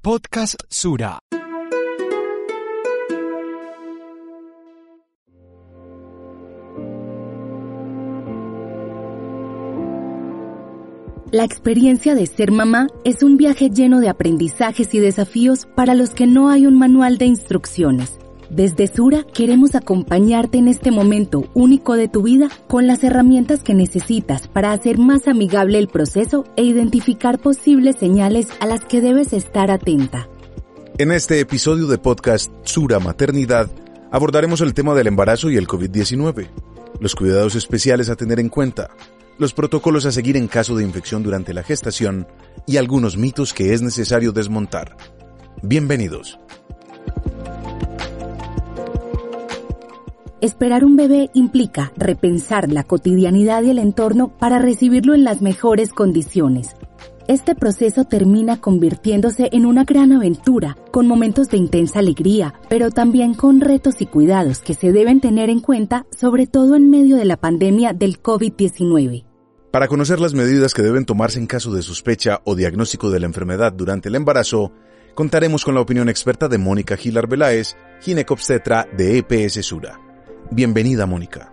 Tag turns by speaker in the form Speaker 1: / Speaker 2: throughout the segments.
Speaker 1: Podcast Sura.
Speaker 2: La experiencia de ser mamá es un viaje lleno de aprendizajes y desafíos para los que no hay un manual de instrucciones. Desde Sura queremos acompañarte en este momento único de tu vida con las herramientas que necesitas para hacer más amigable el proceso e identificar posibles señales a las que debes estar atenta.
Speaker 3: En este episodio de podcast Sura Maternidad abordaremos el tema del embarazo y el COVID-19, los cuidados especiales a tener en cuenta, los protocolos a seguir en caso de infección durante la gestación y algunos mitos que es necesario desmontar. Bienvenidos.
Speaker 2: Esperar un bebé implica repensar la cotidianidad y el entorno para recibirlo en las mejores condiciones. Este proceso termina convirtiéndose en una gran aventura, con momentos de intensa alegría, pero también con retos y cuidados que se deben tener en cuenta, sobre todo en medio de la pandemia del COVID-19.
Speaker 3: Para conocer las medidas que deben tomarse en caso de sospecha o diagnóstico de la enfermedad durante el embarazo, contaremos con la opinión experta de Mónica Gilar Beláez, ginecobstetra de EPS Sura. Bienvenida, Mónica.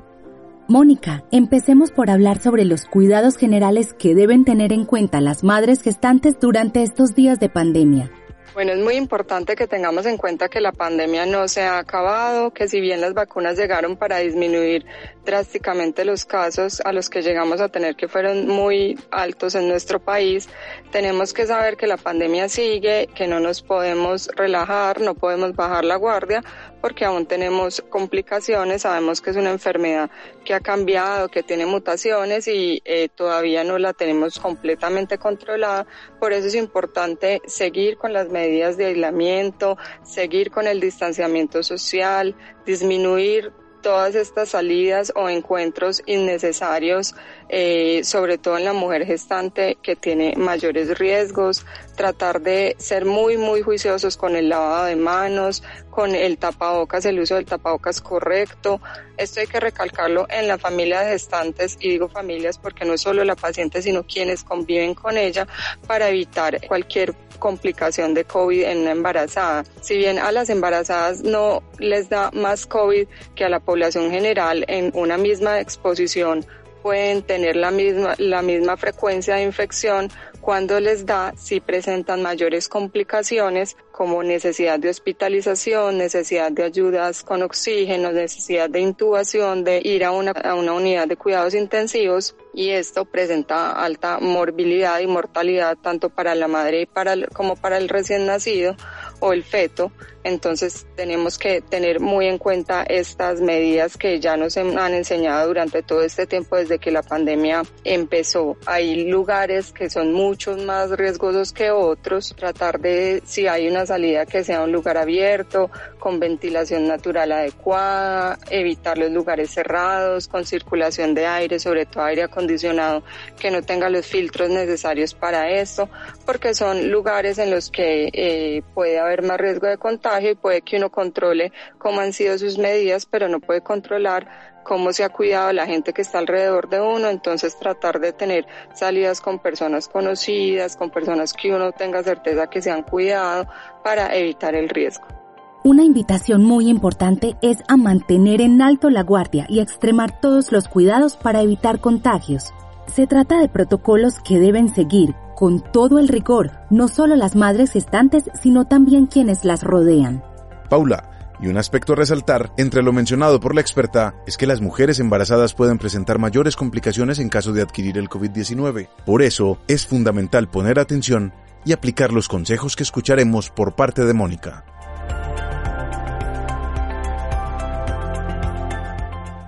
Speaker 2: Mónica, empecemos por hablar sobre los cuidados generales que deben tener en cuenta las madres gestantes durante estos días de pandemia.
Speaker 4: Bueno, es muy importante que tengamos en cuenta que la pandemia no se ha acabado, que si bien las vacunas llegaron para disminuir drásticamente los casos a los que llegamos a tener que fueron muy altos en nuestro país, tenemos que saber que la pandemia sigue, que no nos podemos relajar, no podemos bajar la guardia, porque aún tenemos complicaciones, sabemos que es una enfermedad que ha cambiado, que tiene mutaciones y eh, todavía no la tenemos completamente controlada, por eso es importante seguir con las medidas de aislamiento, seguir con el distanciamiento social, disminuir todas estas salidas o encuentros innecesarios, eh, sobre todo en la mujer gestante que tiene mayores riesgos, tratar de ser muy, muy juiciosos con el lavado de manos, con el tapabocas, el uso del tapabocas correcto. Esto hay que recalcarlo en la familia de gestantes y digo familias porque no solo la paciente, sino quienes conviven con ella para evitar cualquier complicación de COVID en una embarazada. Si bien a las embarazadas no les da más COVID que a la población general en una misma exposición, pueden tener la misma, la misma frecuencia de infección, cuando les da, si presentan mayores complicaciones como necesidad de hospitalización, necesidad de ayudas con oxígeno, necesidad de intubación, de ir a una, a una unidad de cuidados intensivos y esto presenta alta morbilidad y mortalidad tanto para la madre como para el recién nacido o el feto. Entonces tenemos que tener muy en cuenta estas medidas que ya nos han enseñado durante todo este tiempo desde que la pandemia empezó. Hay lugares que son muchos más riesgosos que otros. Tratar de, si hay una salida, que sea un lugar abierto, con ventilación natural adecuada, evitar los lugares cerrados, con circulación de aire, sobre todo aire acondicionado, que no tenga los filtros necesarios para esto, porque son lugares en los que eh, puede haber más riesgo de contagio y puede que uno controle cómo han sido sus medidas, pero no puede controlar cómo se ha cuidado la gente que está alrededor de uno, entonces tratar de tener salidas con personas conocidas, con personas que uno tenga certeza que se han cuidado para evitar el riesgo.
Speaker 2: Una invitación muy importante es a mantener en alto la guardia y extremar todos los cuidados para evitar contagios. Se trata de protocolos que deben seguir con todo el rigor, no solo las madres gestantes, sino también quienes las rodean.
Speaker 3: Paula, y un aspecto a resaltar entre lo mencionado por la experta es que las mujeres embarazadas pueden presentar mayores complicaciones en caso de adquirir el COVID-19. Por eso es fundamental poner atención y aplicar los consejos que escucharemos por parte de Mónica.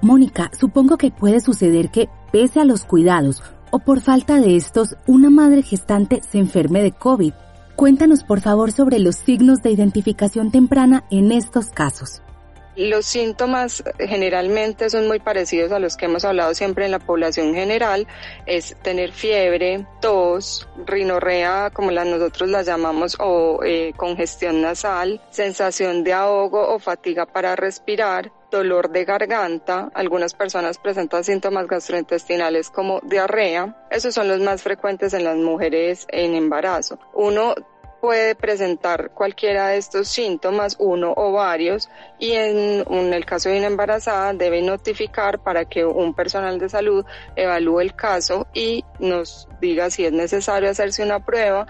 Speaker 2: Mónica, supongo que puede suceder que, pese a los cuidados o por falta de estos, una madre gestante se enferme de COVID. Cuéntanos por favor sobre los signos de identificación temprana en estos casos.
Speaker 4: Los síntomas generalmente son muy parecidos a los que hemos hablado siempre en la población general, es tener fiebre, tos, rinorrea, como las nosotros las llamamos, o eh, congestión nasal, sensación de ahogo o fatiga para respirar, dolor de garganta, algunas personas presentan síntomas gastrointestinales como diarrea, esos son los más frecuentes en las mujeres en embarazo. Uno puede presentar cualquiera de estos síntomas, uno o varios, y en, el caso de una embarazada debe notificar para que un personal de salud evalúe el caso y nos diga si es necesario hacerse una prueba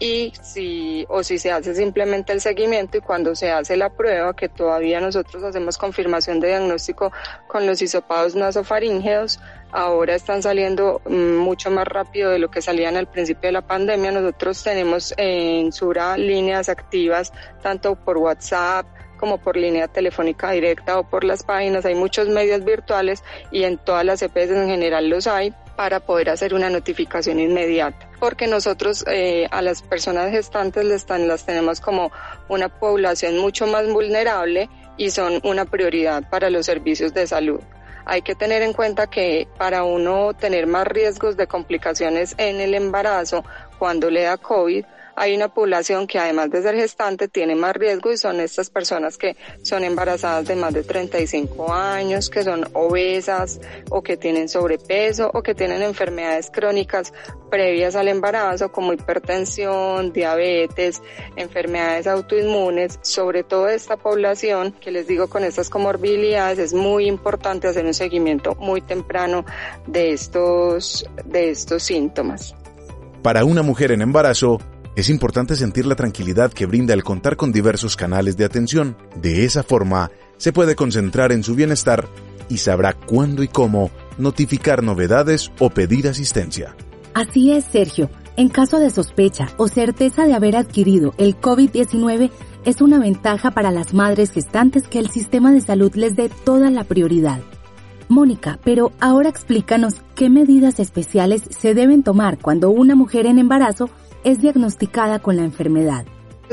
Speaker 4: y si o si se hace simplemente el seguimiento y cuando se hace la prueba que todavía nosotros hacemos confirmación de diagnóstico con los hisopados nasofaríngeos ahora están saliendo mm, mucho más rápido de lo que salían al principio de la pandemia. Nosotros tenemos en Sura líneas activas tanto por WhatsApp como por línea telefónica directa o por las páginas. Hay muchos medios virtuales y en todas las EPS en general los hay para poder hacer una notificación inmediata. Porque nosotros eh, a las personas gestantes las tenemos como una población mucho más vulnerable y son una prioridad para los servicios de salud. Hay que tener en cuenta que para uno tener más riesgos de complicaciones en el embarazo cuando le da COVID, hay una población que además de ser gestante tiene más riesgo y son estas personas que son embarazadas de más de 35 años, que son obesas o que tienen sobrepeso o que tienen enfermedades crónicas previas al embarazo como hipertensión, diabetes, enfermedades autoinmunes, sobre todo esta población que les digo con estas comorbilidades es muy importante hacer un seguimiento muy temprano de estos de estos síntomas.
Speaker 3: Para una mujer en embarazo, es importante sentir la tranquilidad que brinda el contar con diversos canales de atención. De esa forma, se puede concentrar en su bienestar y sabrá cuándo y cómo notificar novedades o pedir asistencia.
Speaker 2: Así es, Sergio. En caso de sospecha o certeza de haber adquirido el COVID-19, es una ventaja para las madres gestantes que el sistema de salud les dé toda la prioridad. Mónica, pero ahora explícanos qué medidas especiales se deben tomar cuando una mujer en embarazo es diagnosticada con la enfermedad.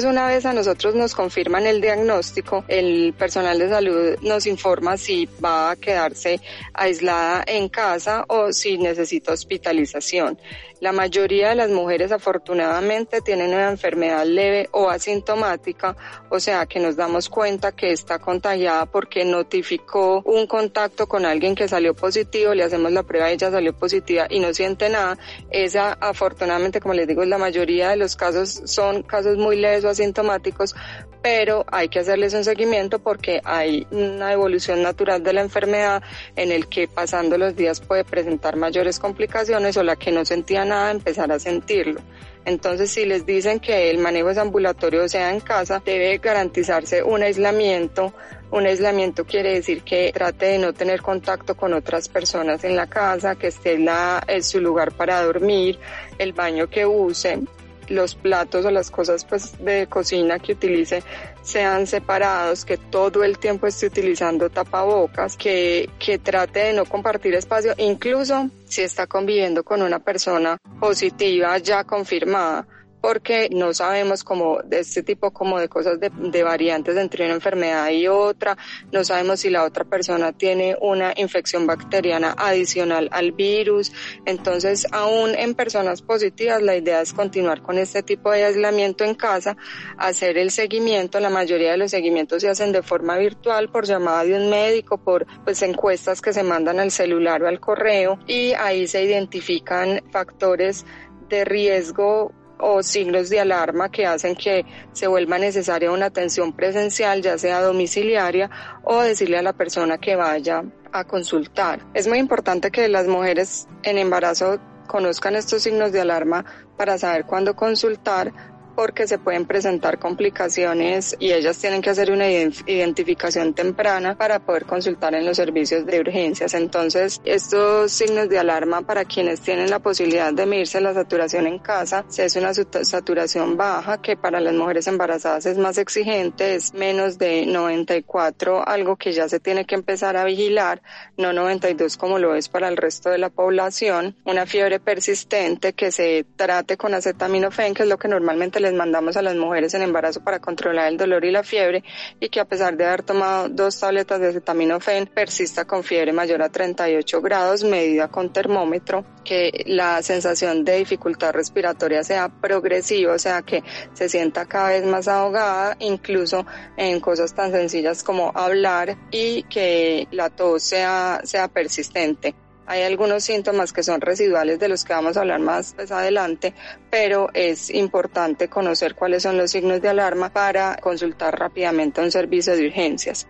Speaker 4: Una vez a nosotros nos confirman el diagnóstico, el personal de salud nos informa si va a quedarse aislada en casa o si necesita hospitalización. La mayoría de las mujeres afortunadamente tienen una enfermedad leve o asintomática, o sea que nos damos cuenta que está contagiada porque notificó un contacto con alguien que salió positivo, le hacemos la prueba, ella salió positiva y no siente nada. Esa afortunadamente, como les digo, la mayoría de los casos son casos muy leves o asintomáticos, pero hay que hacerles un seguimiento porque hay una evolución natural de la enfermedad en el que pasando los días puede presentar mayores complicaciones o la que no sentían nada empezar a sentirlo. Entonces, si les dicen que el manejo es ambulatorio, sea en casa, debe garantizarse un aislamiento. Un aislamiento quiere decir que trate de no tener contacto con otras personas en la casa, que esté en, la, en su lugar para dormir, el baño que use, los platos o las cosas pues de cocina que utilice sean separados, que todo el tiempo esté utilizando tapabocas, que, que trate de no compartir espacio, incluso si está conviviendo con una persona positiva ya confirmada porque no sabemos como de este tipo como de cosas de, de, variantes entre una enfermedad y otra, no sabemos si la otra persona tiene una infección bacteriana adicional al virus, entonces aún en personas positivas la idea es continuar con este tipo de aislamiento en casa, hacer el seguimiento, la mayoría de los seguimientos se hacen de forma virtual por llamada de un médico, por pues encuestas que se mandan al celular o al correo y ahí se identifican factores de riesgo o signos de alarma que hacen que se vuelva necesaria una atención presencial, ya sea domiciliaria o decirle a la persona que vaya a consultar. Es muy importante que las mujeres en embarazo conozcan estos signos de alarma para saber cuándo consultar porque se pueden presentar complicaciones y ellas tienen que hacer una identificación temprana para poder consultar en los servicios de urgencias. Entonces, estos signos de alarma para quienes tienen la posibilidad de medirse la saturación en casa, si es una saturación baja, que para las mujeres embarazadas es más exigente, es menos de 94, algo que ya se tiene que empezar a vigilar, no 92 como lo es para el resto de la población, una fiebre persistente que se trate con acetaminofén, que es lo que normalmente les mandamos a las mujeres en embarazo para controlar el dolor y la fiebre y que a pesar de haber tomado dos tabletas de acetaminofén persista con fiebre mayor a 38 grados medida con termómetro, que la sensación de dificultad respiratoria sea progresiva, o sea que se sienta cada vez más ahogada, incluso en cosas tan sencillas como hablar y que la tos sea, sea persistente. Hay algunos síntomas que son residuales de los que vamos a hablar más, adelante, pero es importante conocer cuáles son los signos de alarma para consultar rápidamente a un servicio de urgencias.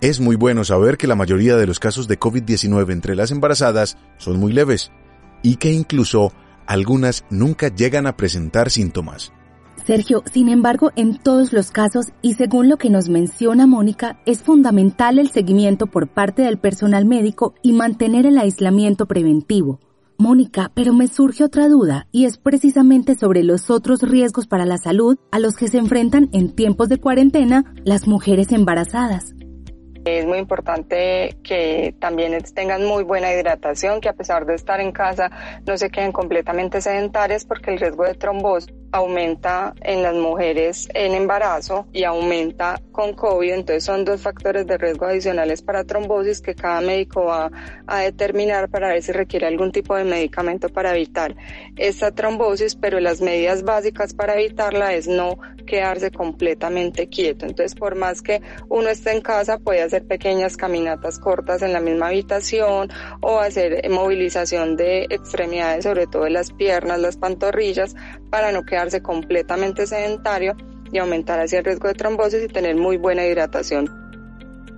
Speaker 3: Es muy bueno saber que la mayoría de los casos de COVID-19 entre las embarazadas son muy leves y que incluso algunas nunca llegan a presentar síntomas.
Speaker 2: Sergio, sin embargo, en todos los casos y según lo que nos menciona Mónica, es fundamental el seguimiento por parte del personal médico y mantener el aislamiento preventivo. Mónica, pero me surge otra duda y es precisamente sobre los otros riesgos para la salud a los que se enfrentan en tiempos de cuarentena las mujeres embarazadas.
Speaker 4: Es muy importante que también tengan muy buena hidratación, que a pesar de estar en casa no se queden completamente sedentarias porque el riesgo de trombosis aumenta en las mujeres en embarazo y aumenta con COVID. Entonces son dos factores de riesgo adicionales para trombosis que cada médico va a determinar para ver si requiere algún tipo de medicamento para evitar esta trombosis, pero las medidas básicas para evitarla es no quedarse completamente quieto. Entonces por más que uno esté en casa puede hacer pequeñas caminatas cortas en la misma habitación o hacer movilización de extremidades, sobre todo las piernas, las pantorrillas, para no quedar completamente sedentario y aumentar así el riesgo de trombosis y tener muy buena hidratación.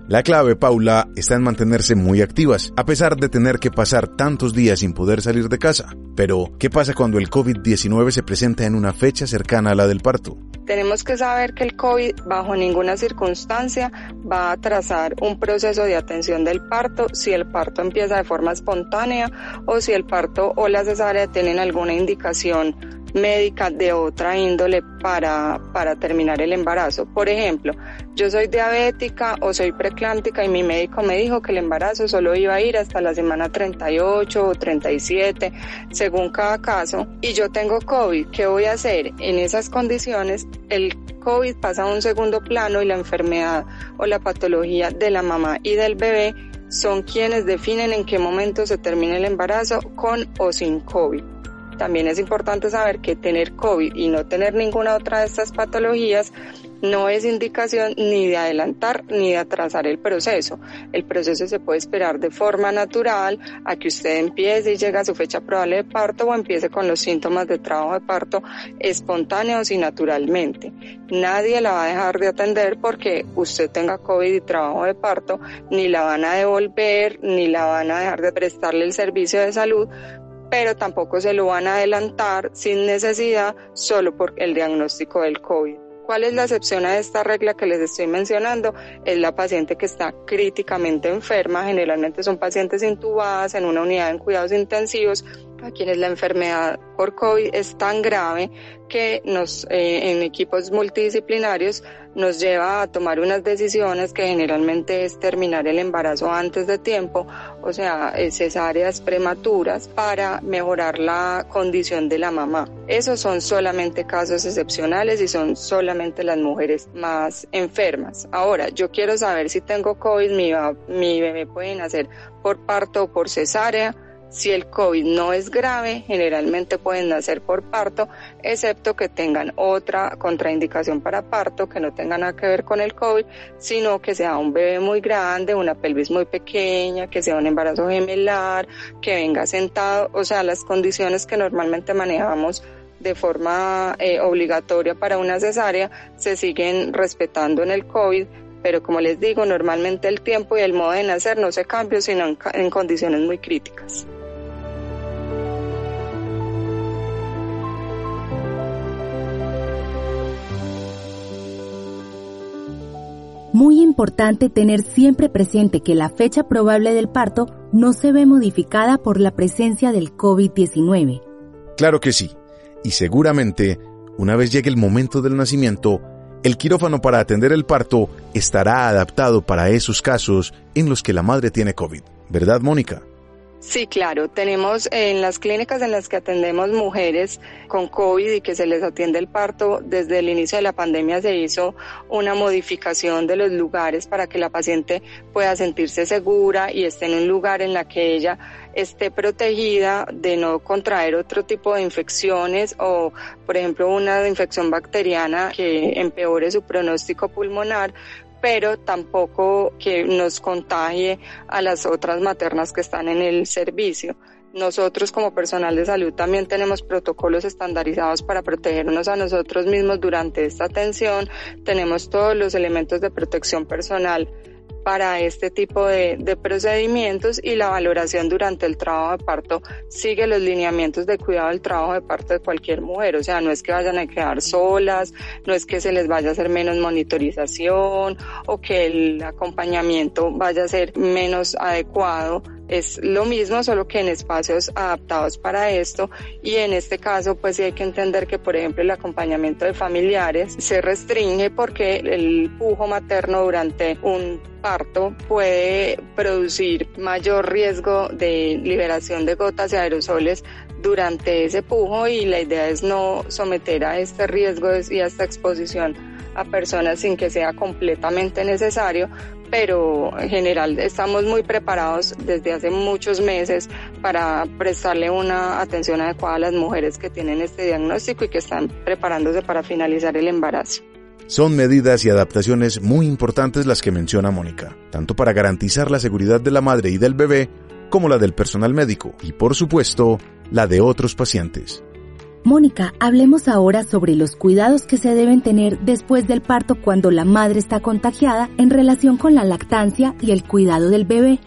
Speaker 3: La clave, Paula, está en mantenerse muy activas, a pesar de tener que pasar tantos días sin poder salir de casa. Pero, ¿qué pasa cuando el COVID-19 se presenta en una fecha cercana a la del parto?
Speaker 4: Tenemos que saber que el COVID bajo ninguna circunstancia va a trazar un proceso de atención del parto si el parto empieza de forma espontánea o si el parto o la cesárea tienen alguna indicación médica de otra índole para, para terminar el embarazo. Por ejemplo, yo soy diabética o soy preclántica y mi médico me dijo que el embarazo solo iba a ir hasta la semana 38 o 37, según cada caso, y yo tengo COVID. ¿Qué voy a hacer? En esas condiciones, el COVID pasa a un segundo plano y la enfermedad o la patología de la mamá y del bebé son quienes definen en qué momento se termina el embarazo con o sin COVID. También es importante saber que tener COVID y no tener ninguna otra de estas patologías no es indicación ni de adelantar ni de atrasar el proceso. El proceso se puede esperar de forma natural a que usted empiece y llegue a su fecha probable de parto o empiece con los síntomas de trabajo de parto espontáneos y naturalmente. Nadie la va a dejar de atender porque usted tenga COVID y trabajo de parto, ni la van a devolver, ni la van a dejar de prestarle el servicio de salud pero tampoco se lo van a adelantar sin necesidad solo por el diagnóstico del COVID. ¿Cuál es la excepción a esta regla que les estoy mencionando? Es la paciente que está críticamente enferma, generalmente son pacientes intubadas en una unidad en cuidados intensivos a quienes la enfermedad por COVID es tan grave que nos, eh, en equipos multidisciplinarios nos lleva a tomar unas decisiones que generalmente es terminar el embarazo antes de tiempo, o sea, cesáreas prematuras para mejorar la condición de la mamá. Esos son solamente casos excepcionales y son solamente las mujeres más enfermas. Ahora, yo quiero saber si tengo COVID, mi, mi bebé puede nacer por parto o por cesárea si el COVID no es grave, generalmente pueden nacer por parto, excepto que tengan otra contraindicación para parto que no tenga nada que ver con el COVID, sino que sea un bebé muy grande, una pelvis muy pequeña, que sea un embarazo gemelar, que venga sentado, o sea, las condiciones que normalmente manejamos de forma eh, obligatoria para una cesárea se siguen respetando en el COVID, pero como les digo, normalmente el tiempo y el modo de nacer no se cambia, sino en condiciones muy críticas.
Speaker 2: Muy importante tener siempre presente que la fecha probable del parto no se ve modificada por la presencia del COVID-19.
Speaker 3: Claro que sí, y seguramente, una vez llegue el momento del nacimiento, el quirófano para atender el parto estará adaptado para esos casos en los que la madre tiene COVID. ¿Verdad, Mónica?
Speaker 4: Sí, claro. Tenemos en las clínicas en las que atendemos mujeres con COVID y que se les atiende el parto, desde el inicio de la pandemia se hizo una modificación de los lugares para que la paciente pueda sentirse segura y esté en un lugar en la que ella esté protegida de no contraer otro tipo de infecciones o, por ejemplo, una infección bacteriana que empeore su pronóstico pulmonar pero tampoco que nos contagie a las otras maternas que están en el servicio. Nosotros como personal de salud también tenemos protocolos estandarizados para protegernos a nosotros mismos durante esta atención. Tenemos todos los elementos de protección personal para este tipo de, procedimientos y la valoración durante el trabajo de parto sigue los lineamientos de cuidado del trabajo de parto de cualquier mujer. O sea, no es que vayan a quedar solas, no es que se les vaya a hacer menos monitorización o que el acompañamiento vaya a ser menos adecuado es lo mismo, solo que en espacios adaptados para esto. Y en este caso pues sí hay que entender que por ejemplo el acompañamiento de familiares se restringe porque el pujo materno durante un parto puede producir mayor riesgo de liberación de gotas y aerosoles durante ese pujo. Y la idea es no someter a este riesgo y a esta exposición a personas sin que sea completamente necesario, pero en general estamos muy preparados desde hace muchos meses para prestarle una atención adecuada a las mujeres que tienen este diagnóstico y que están preparándose para finalizar el embarazo.
Speaker 3: Son medidas y adaptaciones muy importantes las que menciona Mónica, tanto para garantizar la seguridad de la madre y del bebé, como la del personal médico y, por supuesto, la de otros pacientes.
Speaker 2: Mónica, hablemos ahora sobre los cuidados que se deben tener después del parto cuando la madre está contagiada en relación con la lactancia y el cuidado del bebé.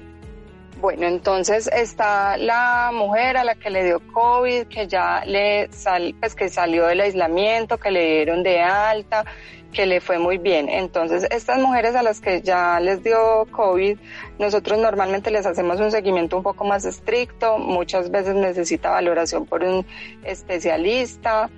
Speaker 4: Bueno, entonces está la mujer a la que le dio COVID, que ya le sal, pues que salió del aislamiento, que le dieron de alta, que le fue muy bien. Entonces, estas mujeres a las que ya les dio COVID, nosotros normalmente les hacemos un seguimiento un poco más estricto, muchas veces necesita valoración por un especialista,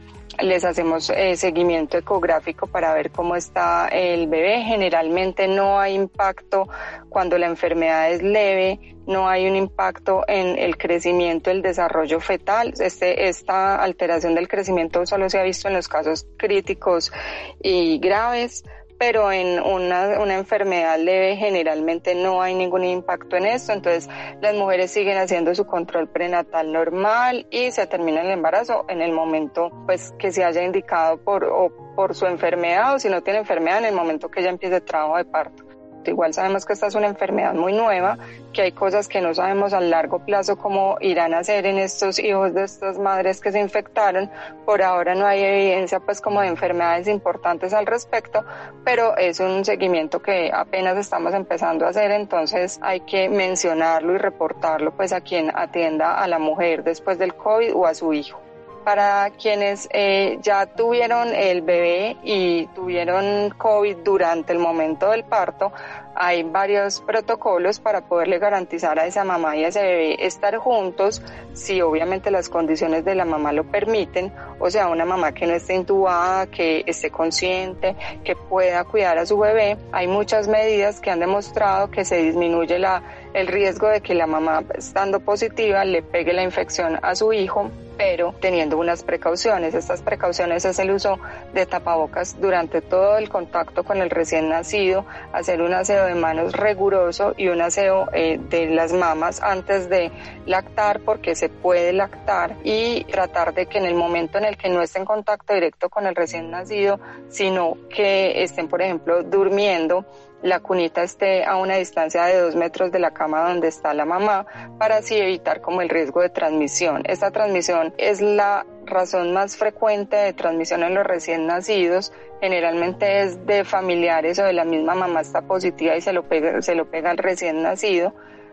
Speaker 4: les hacemos eh, seguimiento ecográfico para ver cómo está el bebé. Generalmente no hay impacto cuando la enfermedad es leve, no hay un impacto en el crecimiento, el desarrollo fetal. Este, esta alteración del crecimiento solo se ha visto en los casos críticos y graves pero en una, una, enfermedad leve generalmente no hay ningún impacto en esto, entonces las mujeres siguen haciendo su control prenatal normal y se termina el embarazo en el momento pues que se haya indicado por, o por su enfermedad o si no tiene enfermedad en el momento que ella empiece el trabajo de parto. Igual sabemos que esta es una enfermedad muy nueva, que hay cosas que no sabemos a largo plazo cómo irán a ser en estos hijos de estas madres que se infectaron. Por ahora no hay evidencia pues como de enfermedades importantes al respecto, pero es un seguimiento que apenas estamos empezando a hacer, entonces hay que mencionarlo y reportarlo pues a quien atienda a la mujer después del COVID o a su hijo para quienes eh, ya tuvieron el bebé y tuvieron COVID durante el momento del parto, hay varios protocolos para poderle garantizar a esa mamá y a ese bebé estar juntos, si obviamente las condiciones de la mamá lo permiten, o sea, una mamá que no esté intubada, que esté consciente, que pueda cuidar a su bebé. Hay muchas medidas que han demostrado que se disminuye la, el riesgo de que la mamá estando positiva le pegue la infección a su hijo pero teniendo unas precauciones. Estas precauciones es el uso de tapabocas durante todo el contacto con el recién nacido, hacer un aseo de manos riguroso y un aseo eh, de las mamas antes de lactar porque se puede lactar y tratar de que en el momento en el que no esté en contacto directo con el recién nacido, sino que estén, por ejemplo, durmiendo, la cunita esté a una distancia de dos metros de la cama donde está la mamá para así evitar como el riesgo de transmisión. Esta transmisión es la razón más frecuente de transmisión en los recién nacidos. Generalmente es de familiares o de la misma mamá está positiva y se lo pega, se lo pega al recién nacido.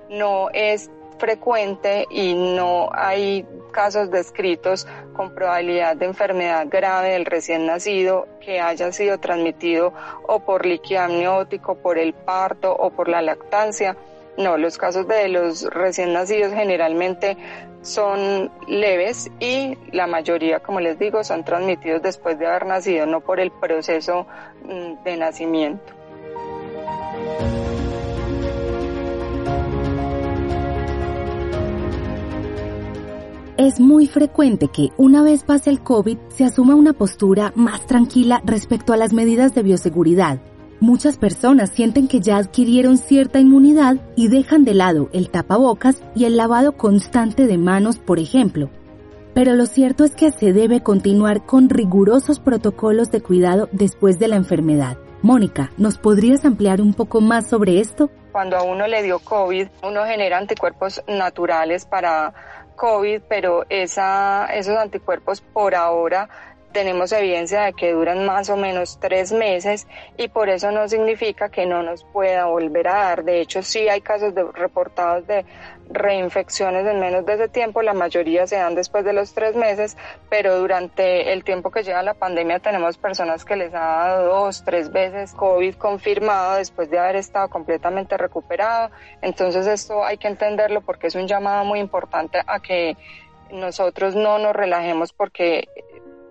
Speaker 4: No es frecuente y no hay casos descritos con probabilidad de enfermedad grave del recién nacido que haya sido transmitido o por líquido amniótico, por el parto o por la lactancia. No, los casos de los recién nacidos generalmente son leves y la mayoría, como les digo, son transmitidos después de haber nacido, no por el proceso mm, de nacimiento.
Speaker 2: Es muy frecuente que una vez pase el COVID se asuma una postura más tranquila respecto a las medidas de bioseguridad. Muchas personas sienten que ya adquirieron cierta inmunidad y dejan de lado el tapabocas y el lavado constante de manos, por ejemplo. Pero lo cierto es que se debe continuar con rigurosos protocolos de cuidado después de la enfermedad. Mónica, ¿nos podrías ampliar un poco más sobre esto?
Speaker 4: Cuando a uno le dio COVID, uno genera anticuerpos naturales para COVID, pero esa, esos anticuerpos por ahora tenemos evidencia de que duran más o menos tres meses y por eso no significa que no nos pueda volver a dar. De hecho, sí hay casos de, reportados de reinfecciones en menos de ese tiempo, la mayoría se dan después de los tres meses, pero durante el tiempo que lleva la pandemia tenemos personas que les ha dado dos, tres veces COVID confirmado después de haber estado completamente recuperado. Entonces esto hay que entenderlo porque es un llamado muy importante a que nosotros no nos relajemos porque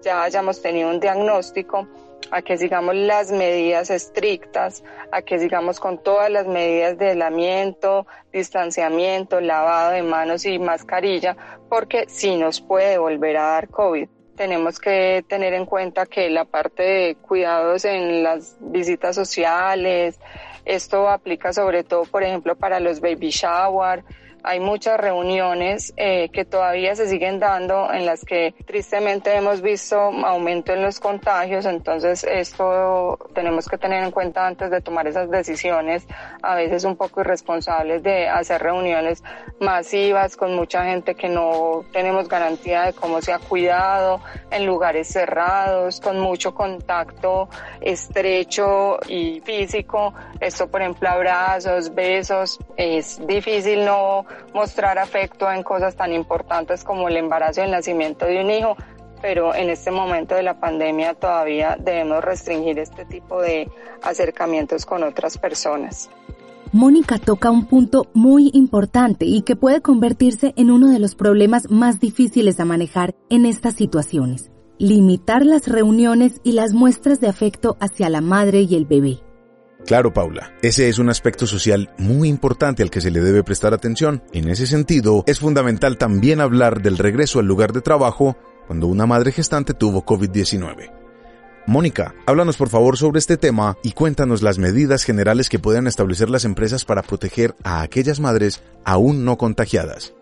Speaker 4: ya hayamos tenido un diagnóstico, a que sigamos las medidas estrictas, a que sigamos con todas las medidas de aislamiento, distanciamiento, lavado de manos y mascarilla, porque si nos puede volver a dar COVID. Tenemos que tener en cuenta que la parte de cuidados en las visitas sociales, esto aplica sobre todo, por ejemplo, para los baby shower, hay muchas reuniones eh, que todavía se siguen dando en las que tristemente hemos visto aumento en los contagios, entonces esto tenemos que tener en cuenta antes de tomar esas decisiones, a veces un poco irresponsables de hacer reuniones masivas con mucha gente que no tenemos garantía de cómo se ha cuidado, en lugares cerrados, con mucho contacto estrecho y físico, esto por ejemplo abrazos, besos, es difícil no mostrar afecto en cosas tan importantes como el embarazo y el nacimiento de un hijo, pero en este momento de la pandemia todavía debemos restringir este tipo de acercamientos con otras personas.
Speaker 2: Mónica toca un punto muy importante y que puede convertirse en uno de los problemas más difíciles a manejar en estas situaciones. Limitar las reuniones y las muestras de afecto hacia la madre y el bebé.
Speaker 3: Claro, Paula, ese es un aspecto social muy importante al que se le debe prestar atención. En ese sentido, es fundamental también hablar del regreso al lugar de trabajo cuando una madre gestante tuvo COVID-19. Mónica, háblanos por favor sobre este tema y cuéntanos las medidas generales que puedan establecer las empresas para proteger a aquellas madres aún no contagiadas.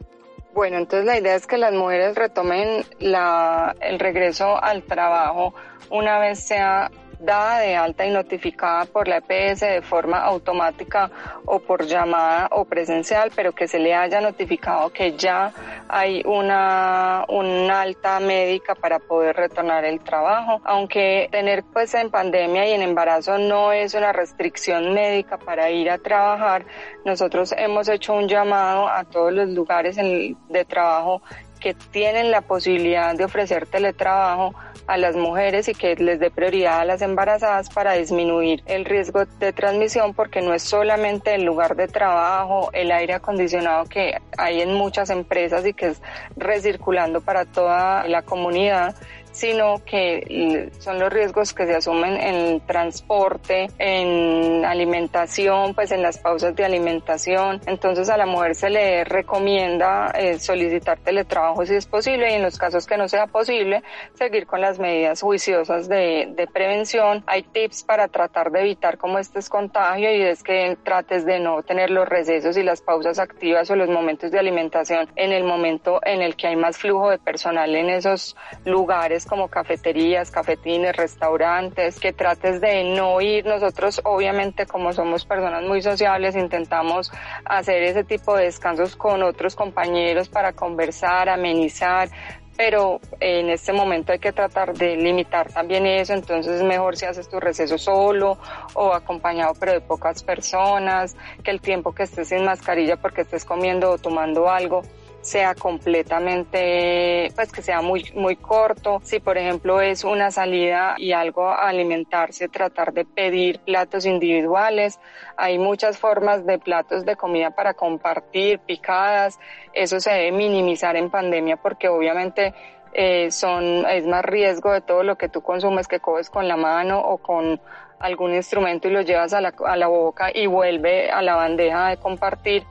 Speaker 4: Bueno, entonces la idea es que las mujeres retomen el regreso al trabajo una vez sea dada de alta y notificada por la EPS de forma automática o por llamada o presencial, pero que se le haya notificado que ya hay una, una alta médica para poder retornar el trabajo. Aunque tener pues en pandemia y en embarazo no es una restricción médica para ir a trabajar, nosotros hemos hecho un llamado a todos los lugares de trabajo que tienen la posibilidad de ofrecer teletrabajo a las mujeres y que les dé prioridad a las embarazadas para disminuir el riesgo de transmisión porque no es solamente el lugar de trabajo, el aire acondicionado que hay en muchas empresas y que es recirculando para toda la comunidad, sino que son los riesgos que se asumen en transporte, en alimentación, pues en las pausas de alimentación. Entonces a la mujer se le recomienda eh, solicitar teletrabajo si es posible y en los casos que no sea posible, seguir con las medidas juiciosas de, de prevención. Hay tips para tratar de evitar como este es contagio y es que trates de no tener los recesos y las pausas activas o los momentos de alimentación en el momento en el que hay más flujo de personal en esos lugares como cafeterías, cafetines, restaurantes, que trates de no ir. Nosotros obviamente como somos personas muy sociables intentamos hacer ese tipo de descansos con otros compañeros para conversar, amenizar, pero en este momento hay que tratar de limitar también eso, entonces es mejor si haces tu receso solo o acompañado pero de pocas personas, que el tiempo que estés sin mascarilla porque estés comiendo o tomando algo sea completamente, pues que sea muy, muy corto. Si por ejemplo es una salida y algo a alimentarse, tratar de pedir platos individuales. Hay muchas formas de platos de comida para compartir, picadas. Eso se debe minimizar en pandemia porque obviamente eh, son, es más riesgo de todo lo que tú consumes que coges con la mano o con algún instrumento y lo llevas a la, a la boca y vuelve a la bandeja de compartir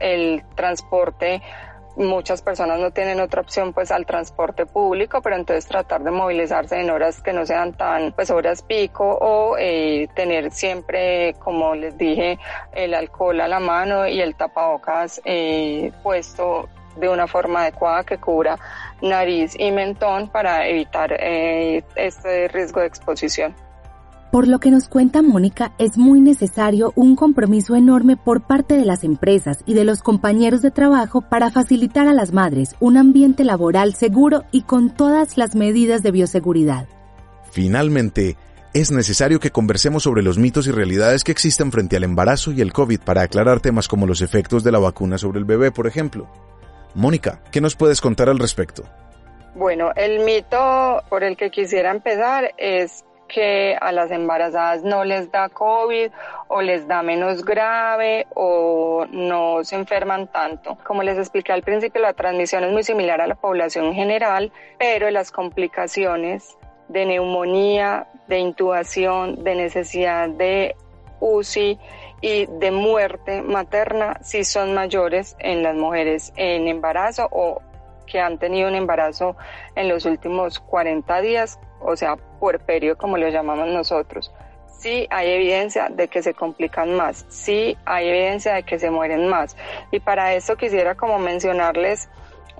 Speaker 4: el transporte muchas personas no tienen otra opción pues al transporte público, pero entonces tratar de movilizarse en horas que no sean tan pues horas pico o eh, tener siempre, como les dije, el alcohol a la mano y el tapabocas eh, puesto de una forma adecuada que cubra nariz y mentón para evitar eh, este riesgo de exposición.
Speaker 2: Por lo que nos cuenta Mónica, es muy necesario un compromiso enorme por parte de las empresas y de los compañeros de trabajo para facilitar a las madres un ambiente laboral seguro y con todas las medidas de bioseguridad.
Speaker 3: Finalmente, es necesario que conversemos sobre los mitos y realidades que existen frente al embarazo y el COVID para aclarar temas como los efectos de la vacuna sobre el bebé, por ejemplo. Mónica, ¿qué nos puedes contar al respecto?
Speaker 4: Bueno, el mito por el que quisiera empezar es que a las embarazadas no les da COVID o les da menos grave o no se enferman tanto. Como les expliqué al principio, la transmisión es muy similar a la población general, pero las complicaciones de neumonía, de intubación, de necesidad de UCI y de muerte materna sí son mayores en las mujeres en embarazo o que han tenido un embarazo en los últimos 40 días o sea, puerperio como lo llamamos nosotros. Sí hay evidencia de que se complican más, sí hay evidencia de que se mueren más. Y para eso quisiera como mencionarles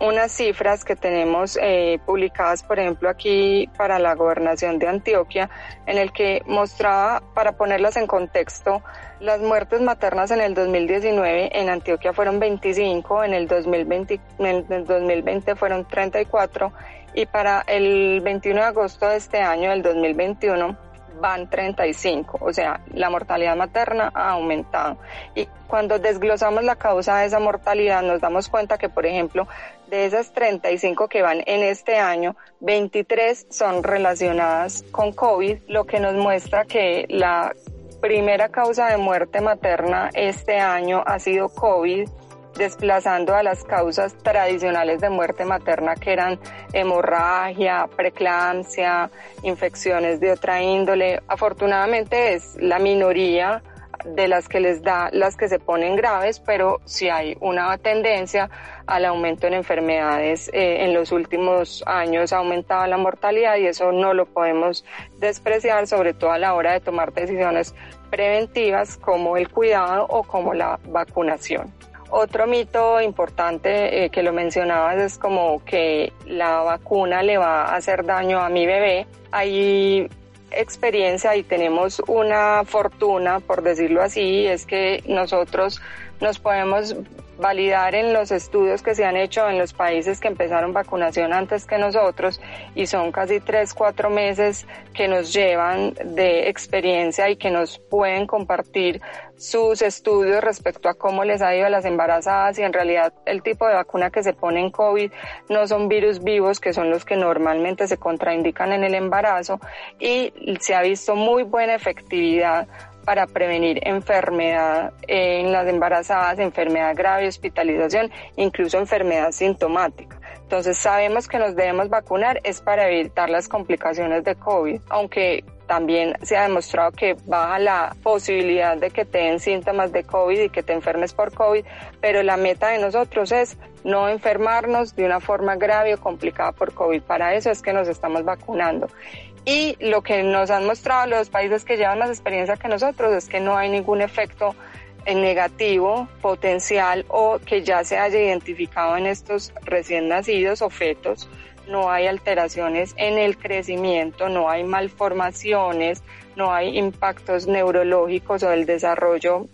Speaker 4: unas cifras que tenemos eh, publicadas, por ejemplo, aquí para la gobernación de Antioquia, en el que mostraba, para ponerlas en contexto, las muertes maternas en el 2019 en Antioquia fueron 25, en el 2020, en el 2020 fueron 34 y para el 21 de agosto de este año, del 2021, van 35, o sea, la mortalidad materna ha aumentado. Y cuando desglosamos la causa de esa mortalidad, nos damos cuenta que, por ejemplo, de esas 35 que van en este año, 23 son relacionadas con COVID, lo que nos muestra que la primera causa de muerte materna este año ha sido COVID desplazando a las causas tradicionales de muerte materna que eran hemorragia, preeclampsia, infecciones de otra índole. Afortunadamente es la minoría de las que les da las que se ponen graves, pero sí hay una tendencia al aumento en enfermedades. Eh, en los últimos años ha aumentado la mortalidad y eso no lo podemos despreciar, sobre todo a la hora de tomar decisiones preventivas como el cuidado o como la vacunación. Otro mito importante eh, que lo mencionabas es como que la vacuna le va a hacer daño a mi bebé. Hay experiencia y tenemos una fortuna, por decirlo así, es que nosotros nos podemos validar en los estudios que se han hecho en los países que empezaron vacunación antes que nosotros y son casi tres, cuatro meses que nos llevan de experiencia y que nos pueden compartir sus estudios respecto a cómo les ha ido a las embarazadas y en realidad el tipo de vacuna que se pone en COVID no son virus vivos que son los que normalmente se contraindican en el embarazo y se ha visto muy buena efectividad para prevenir enfermedad en las embarazadas, enfermedad grave, hospitalización, incluso enfermedad sintomática. Entonces sabemos que nos debemos vacunar es para evitar las complicaciones de COVID, aunque también se ha demostrado que baja la posibilidad de que te den síntomas de COVID y que te enfermes por COVID, pero la meta de nosotros es no enfermarnos de una forma grave o complicada por COVID. Para eso es que nos estamos vacunando. Y lo que nos han mostrado los países que llevan más experiencia que nosotros es que no hay ningún efecto negativo potencial o que ya se haya identificado en estos recién nacidos o fetos. No hay alteraciones en el crecimiento, no hay malformaciones, no hay impactos neurológicos o del desarrollo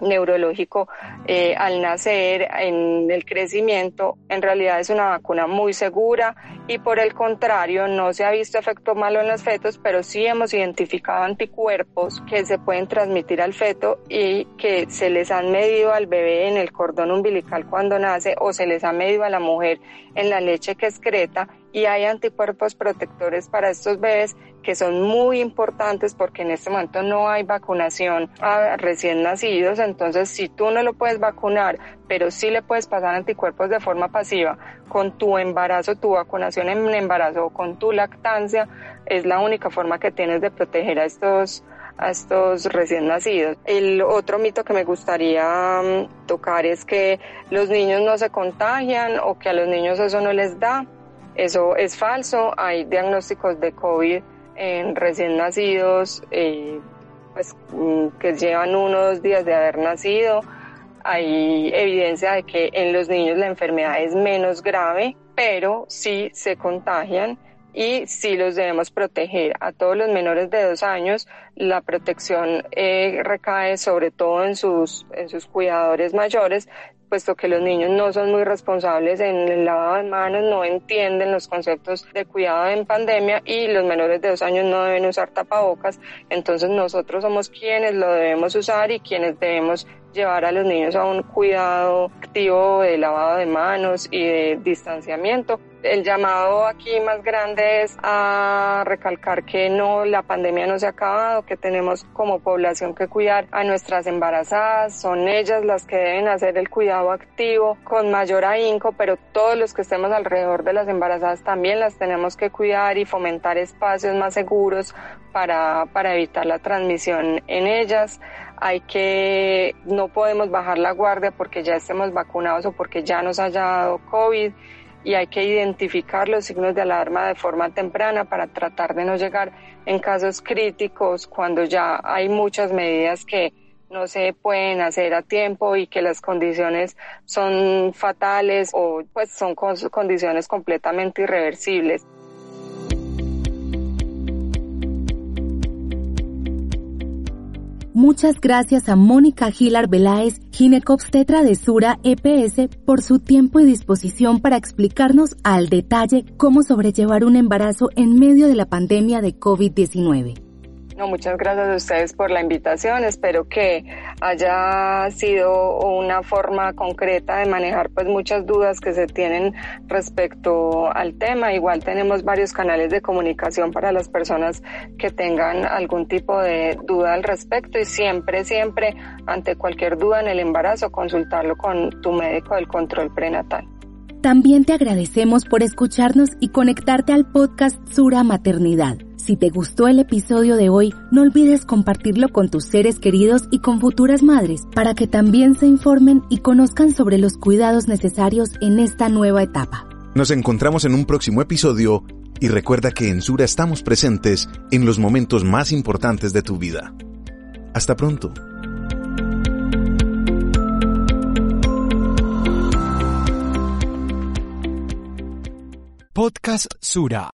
Speaker 4: neurológico eh, al nacer, en el crecimiento, en realidad es una vacuna muy segura y por el contrario no se ha visto efecto malo en los fetos, pero sí hemos identificado anticuerpos que se pueden transmitir al feto y que se les han medido al bebé en el cordón umbilical cuando nace o se les ha medido a la mujer en la leche que excreta. Y hay anticuerpos protectores para estos bebés que son muy importantes porque en este momento no hay vacunación a recién nacidos, entonces si tú no lo puedes vacunar, pero sí le puedes pasar anticuerpos de forma pasiva con tu embarazo, tu vacunación en embarazo o con tu lactancia, es la única forma que tienes de proteger a estos a estos recién nacidos. El otro mito que me gustaría mm, tocar es que los niños no se contagian o que a los niños eso no les da. Eso es falso. Hay diagnósticos de COVID en recién nacidos eh, pues, mm, que llevan unos días de haber nacido. Hay evidencia de que en los niños la enfermedad es menos grave, pero sí se contagian y sí los debemos proteger. A todos los menores de dos años, la protección eh, recae sobre todo en sus, en sus cuidadores mayores, puesto que los niños no son muy responsables en el lavado de manos, no entienden los conceptos de cuidado en pandemia y los menores de dos años no deben usar tapabocas. Entonces nosotros somos quienes lo debemos usar y quienes debemos llevar a los niños a un cuidado activo de lavado de manos y de distanciamiento. El llamado aquí más grande es a recalcar que no, la pandemia no se ha acabado, que tenemos como población que cuidar a nuestras embarazadas, son ellas las que deben hacer el cuidado activo con mayor ahínco, pero todos los que estemos alrededor de las embarazadas también las tenemos que cuidar y fomentar espacios más seguros para, para evitar la transmisión en ellas hay que, no podemos bajar la guardia porque ya estemos vacunados o porque ya nos haya dado COVID y hay que identificar los signos de alarma de forma temprana para tratar de no llegar en casos críticos cuando ya hay muchas medidas que no se pueden hacer a tiempo y que las condiciones son fatales o pues son condiciones completamente irreversibles.
Speaker 2: Muchas gracias a Mónica Gilar Beláez, ginecobstetra de Sura EPS, por su tiempo y disposición para explicarnos al detalle cómo sobrellevar un embarazo en medio de la pandemia de COVID-19.
Speaker 4: No, muchas gracias a ustedes por la invitación. Espero que haya sido una forma concreta de manejar pues muchas dudas que se tienen respecto al tema. Igual tenemos varios canales de comunicación para las personas que tengan algún tipo de duda al respecto y siempre, siempre ante cualquier duda en el embarazo consultarlo con tu médico del control prenatal.
Speaker 2: También te agradecemos por escucharnos y conectarte al podcast Sura Maternidad. Si te gustó el episodio de hoy, no olvides compartirlo con tus seres queridos y con futuras madres para que también se informen y conozcan sobre los cuidados necesarios en esta nueva etapa.
Speaker 3: Nos encontramos en un próximo episodio y recuerda que en Sura estamos presentes en los momentos más importantes de tu vida. Hasta pronto.
Speaker 1: Podcast Sura.